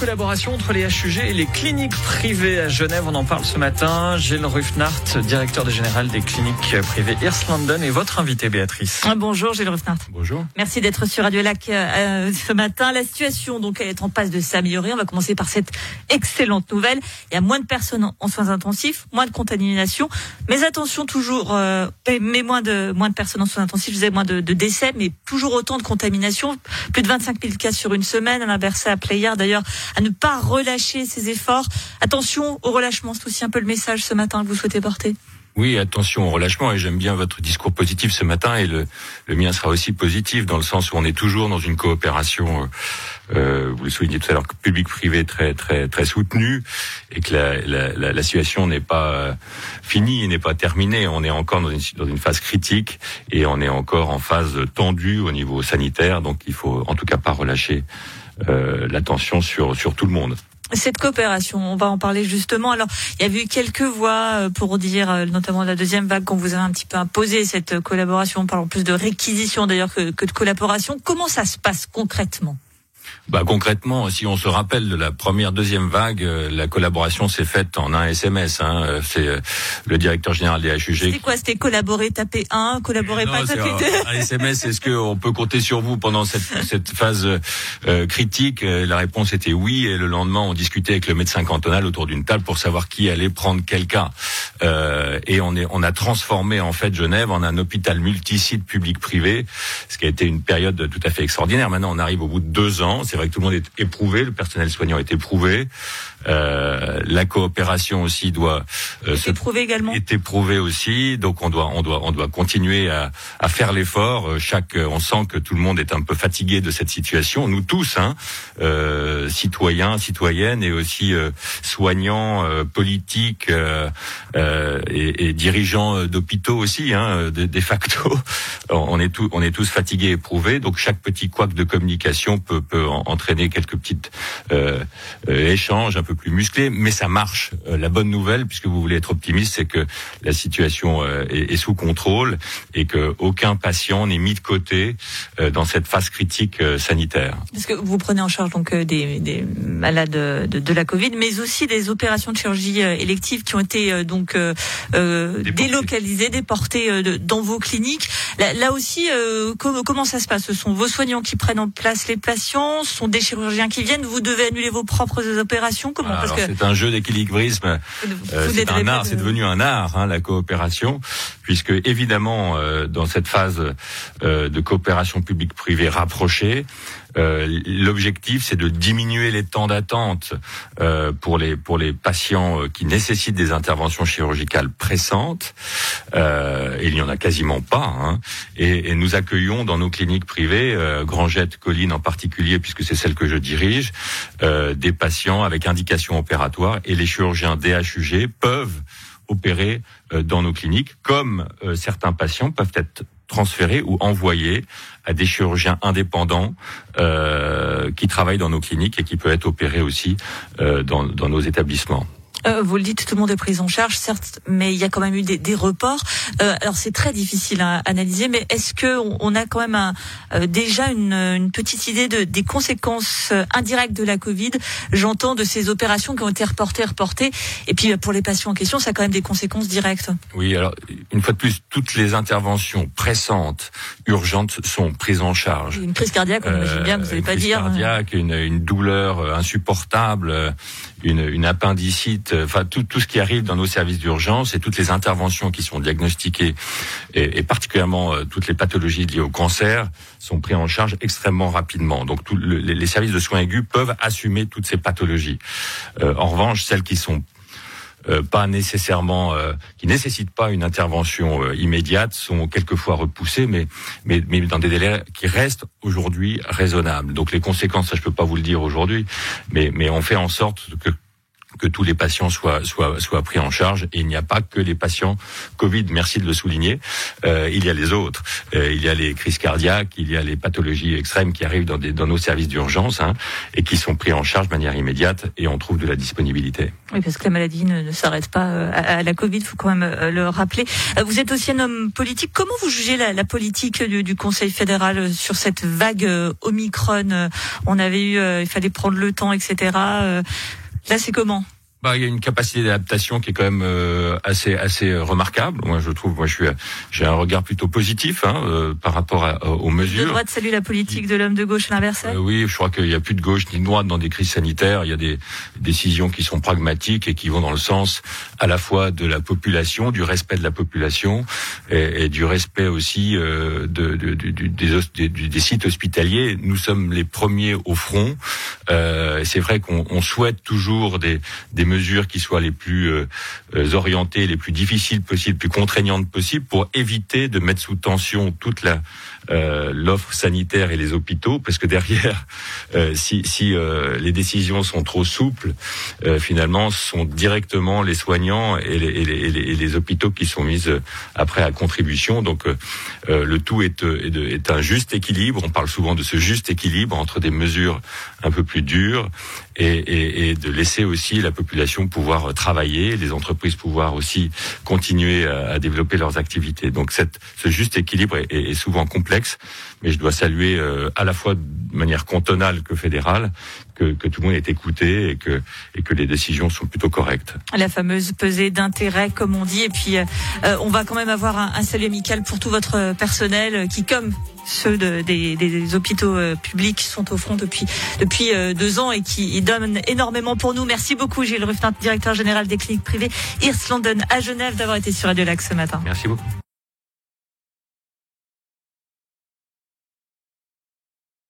collaboration entre les HUG et les cliniques privées à Genève. On en parle ce matin. Gilles Ruffnart, directeur général des cliniques privées Ears London, et votre invité Béatrice. Ah, bonjour Gilles Ruffnart. Bonjour. Merci d'être sur Radio Lac euh, ce matin. La situation donc est en passe de s'améliorer. On va commencer par cette excellente nouvelle. Il y a moins de personnes en soins intensifs, moins de contamination, mais attention toujours, euh, mais moins de moins de personnes en soins intensifs. Je disais moins de, de décès, mais toujours autant de contamination. Plus de 25 000 cas sur une semaine. Alain Berset appelé hier d'ailleurs à ne pas relâcher ses efforts. Attention au relâchement, c'est aussi un peu le message ce matin que vous souhaitez porter. Oui, attention au relâchement et j'aime bien votre discours positif ce matin et le, le, mien sera aussi positif dans le sens où on est toujours dans une coopération, euh, euh vous le soulignez tout à l'heure, public-privé très très très soutenue et que la, la, la situation n'est pas euh, finie n'est pas terminée. On est encore dans une, dans une phase critique et on est encore en phase tendue au niveau sanitaire, donc il faut en tout cas pas relâcher l'attention sur, sur tout le monde. Cette coopération, on va en parler justement. Alors, il y a eu quelques voix euh, pour dire, euh, notamment la deuxième vague, qu'on vous a un petit peu imposé cette collaboration. On plus de réquisition d'ailleurs que de collaboration. Comment ça se passe concrètement? Bah, concrètement, si on se rappelle de la première, deuxième vague, euh, la collaboration s'est faite en un SMS. Hein, euh, c'est euh, le directeur général des HUG. C'était quoi? C'était collaborer, taper un, collaborer pas, taper deux? Un SMS, est-ce qu'on peut compter sur vous pendant cette, cette phase euh, critique? La réponse était oui. Et le lendemain, on discutait avec le médecin cantonal autour d'une table pour savoir qui allait prendre quel cas. Euh, et on, est, on a transformé en fait Genève en un hôpital multisite public-privé, ce qui a été une période tout à fait extraordinaire. Maintenant, on arrive au bout de deux ans. C'est vrai que tout le monde est éprouvé, le personnel soignant est éprouvé. Euh, la coopération aussi doit euh, se éprouver également. Est éprouvé aussi, donc on doit on doit on doit continuer à, à faire l'effort. Euh, chaque on sent que tout le monde est un peu fatigué de cette situation. Nous tous, hein, euh, citoyens, citoyennes et aussi euh, soignants, euh, politiques et, et, dirigeants d'hôpitaux aussi, hein, de, de, facto, on est tous on est tous fatigués, éprouvés. Donc chaque petit couac de communication peut peut entraîner quelques petites échanges un peu plus musclé, mais ça marche. Euh, la bonne nouvelle, puisque vous voulez être optimiste, c'est que la situation euh, est, sous contrôle et que aucun patient n'est mis de côté euh, dans cette phase critique sanitaire. Parce que vous prenez en charge donc des, des malades de, de, la Covid, mais aussi des opérations de chirurgie élective qui ont été donc euh, délocalisées, déportées dans vos cliniques. Là, là aussi, comment, comment ça se passe? Ce sont vos soignants qui prennent en place les patients, ce sont des chirurgiens qui viennent. Vous devez annuler vos propres opérations c'est un jeu d'équilibrisme. Euh, c'est un art, c'est devenu un art, hein, la coopération, puisque évidemment, euh, dans cette phase euh, de coopération publique-privée rapprochée, euh, l'objectif, c'est de diminuer les temps d'attente euh, pour les pour les patients euh, qui nécessitent des interventions chirurgicales pressantes. Et il n'y en a quasiment pas. Hein. Et, nous accueillons dans nos cliniques privées, Grangette, Colline en particulier, puisque c'est celle que je dirige, des patients avec indication opératoire. Et les chirurgiens DHUG peuvent opérer dans nos cliniques, comme certains patients peuvent être transférés ou envoyés à des chirurgiens indépendants euh, qui travaillent dans nos cliniques et qui peuvent être opérés aussi euh, dans nos établissements. Euh, vous le dites, tout le monde est pris en charge, certes, mais il y a quand même eu des, des reports. Euh, alors c'est très difficile à analyser, mais est-ce que on, a quand même un, euh, déjà une, une, petite idée de, des conséquences euh, indirectes de la Covid? J'entends de ces opérations qui ont été reportées, reportées, et puis pour les patients en question, ça a quand même des conséquences directes. Oui, alors une fois de plus, toutes les interventions pressantes, urgentes, sont prises en charge. Une crise cardiaque, on imagine bien, vous n'allez pas dire. Une crise cardiaque, une, une douleur insupportable, une, une appendicite euh, enfin tout, tout ce qui arrive dans nos services d'urgence et toutes les interventions qui sont diagnostiquées et, et particulièrement euh, toutes les pathologies liées au cancer sont prises en charge extrêmement rapidement. Donc tout le, les services de soins aigus peuvent assumer toutes ces pathologies. Euh, en revanche, celles qui sont euh, pas nécessairement euh, qui nécessitent pas une intervention euh, immédiate sont quelquefois repoussées mais, mais mais dans des délais qui restent aujourd'hui raisonnables donc les conséquences ça je peux pas vous le dire aujourd'hui mais mais on fait en sorte que que tous les patients soient, soient, soient pris en charge. Et il n'y a pas que les patients Covid, merci de le souligner. Euh, il y a les autres. Euh, il y a les crises cardiaques, il y a les pathologies extrêmes qui arrivent dans, des, dans nos services d'urgence hein, et qui sont pris en charge de manière immédiate et on trouve de la disponibilité. Oui, parce que la maladie ne, s'arrête pas euh, à, la Covid, il faut quand même euh, le rappeler. Vous êtes aussi un homme politique. Comment vous jugez la, la politique du, du, Conseil fédéral sur cette vague Omicron On avait eu, il fallait prendre le temps, etc. Là, c'est comment? Bah, il y a une capacité d'adaptation qui est quand même euh, assez assez remarquable. Moi, je trouve, moi, je suis, j'ai un regard plutôt positif hein, euh, par rapport à, aux mesures. De droite salue la politique de l'homme de gauche l'inverse. Euh, oui, je crois qu'il n'y a plus de gauche ni de droite dans des crises sanitaires. Il y a des décisions qui sont pragmatiques et qui vont dans le sens à la fois de la population, du respect de la population et, et du respect aussi de, de, de, des, des, sites hospitaliers. Nous sommes les premiers au front. c'est vrai qu'on souhaite toujours des, des mesures qui soient les plus euh, euh, orientées, les plus difficiles possibles, plus contraignantes possibles, pour éviter de mettre sous tension toute euh, l'offre sanitaire et les hôpitaux, parce que derrière, si, les décisions sont trop souples, finalement, ce sont directement les soignants et les, les, les, hôpitaux qui sont mis après à contribution. Donc, le tout est, est un juste équilibre. On parle souvent de ce juste équilibre entre des mesures un peu plus dures et, et, et de laisser aussi la population pouvoir travailler, les entreprises pouvoir aussi continuer à, développer leurs activités. Donc cette, ce juste équilibre est, souvent complexe, mais je dois saluer euh, à la fois de manière cantonale que fédérale que, que, tout le monde est écouté et que, et que les décisions sont plutôt correctes. La fameuse pesée d'intérêt, comme on dit. Et puis, euh, euh, on va quand même avoir un, un, salut amical pour tout votre personnel qui, comme ceux de, des, des, hôpitaux publics, sont au front depuis, depuis deux ans et qui donnent énormément pour nous. Merci beaucoup, Gilles Ruffin, directeur général des cliniques privées Ears London à Genève, d'avoir été sur Radio Lac ce matin. Merci beaucoup.